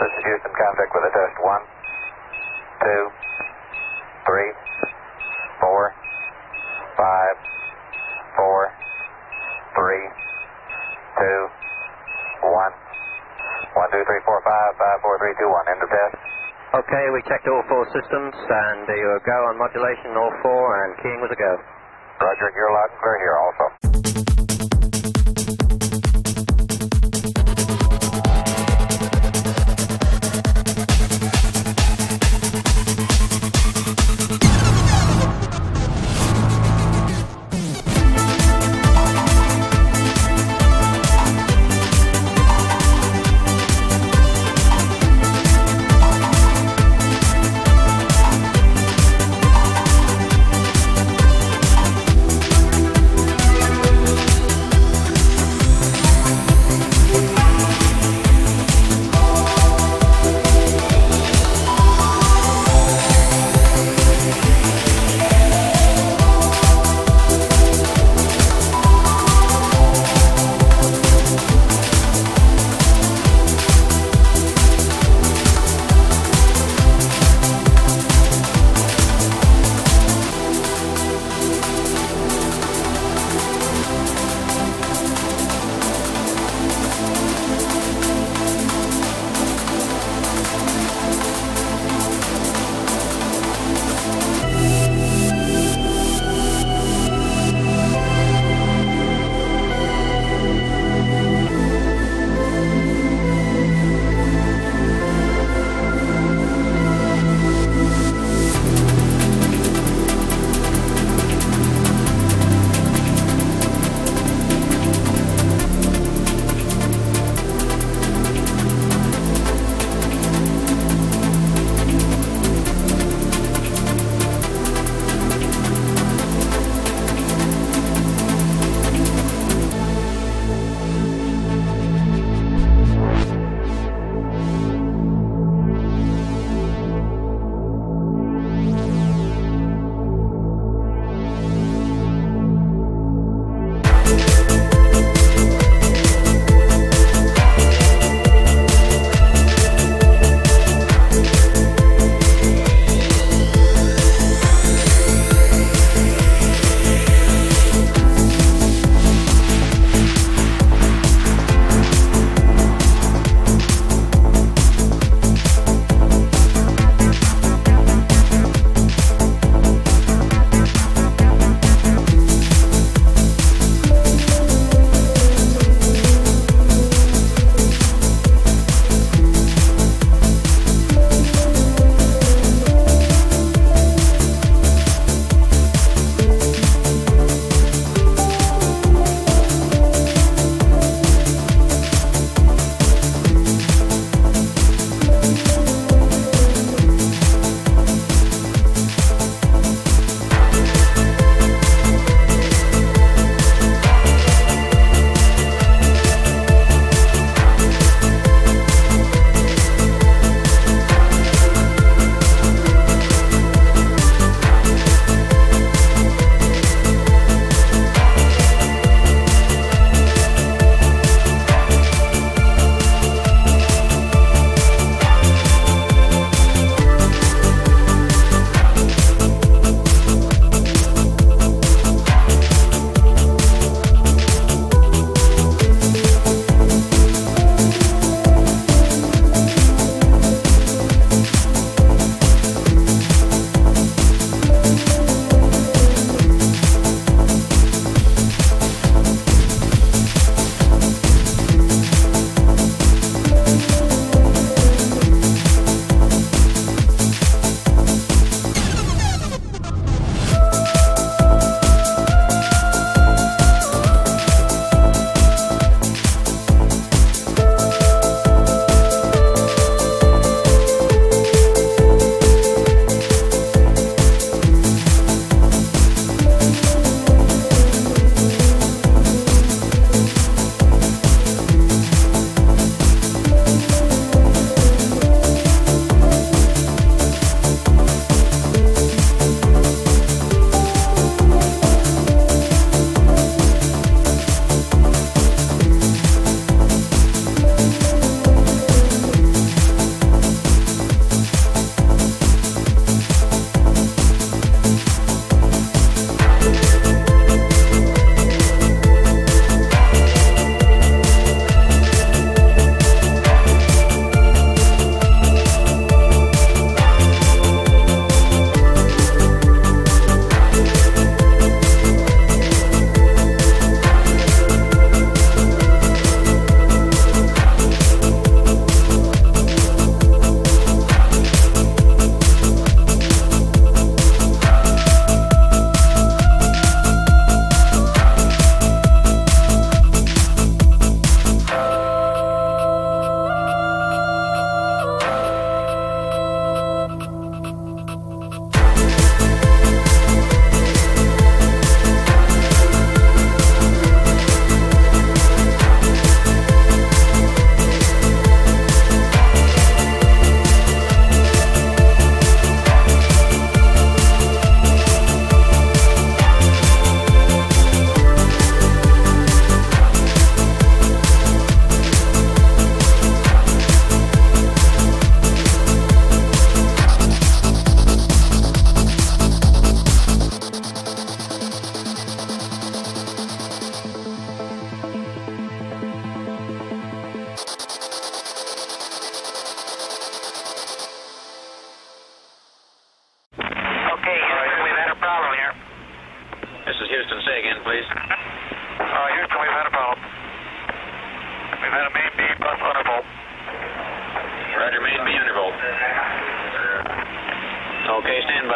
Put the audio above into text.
This is Houston, contact with a test. One, two, three, four, five, four, three, two, one. One, two, three, four, five, five, four, three, two, one. End of test. Okay, we checked all four systems, and uh, you were go on modulation, all four, and keying was a go. Roger, you're loud and clear here also.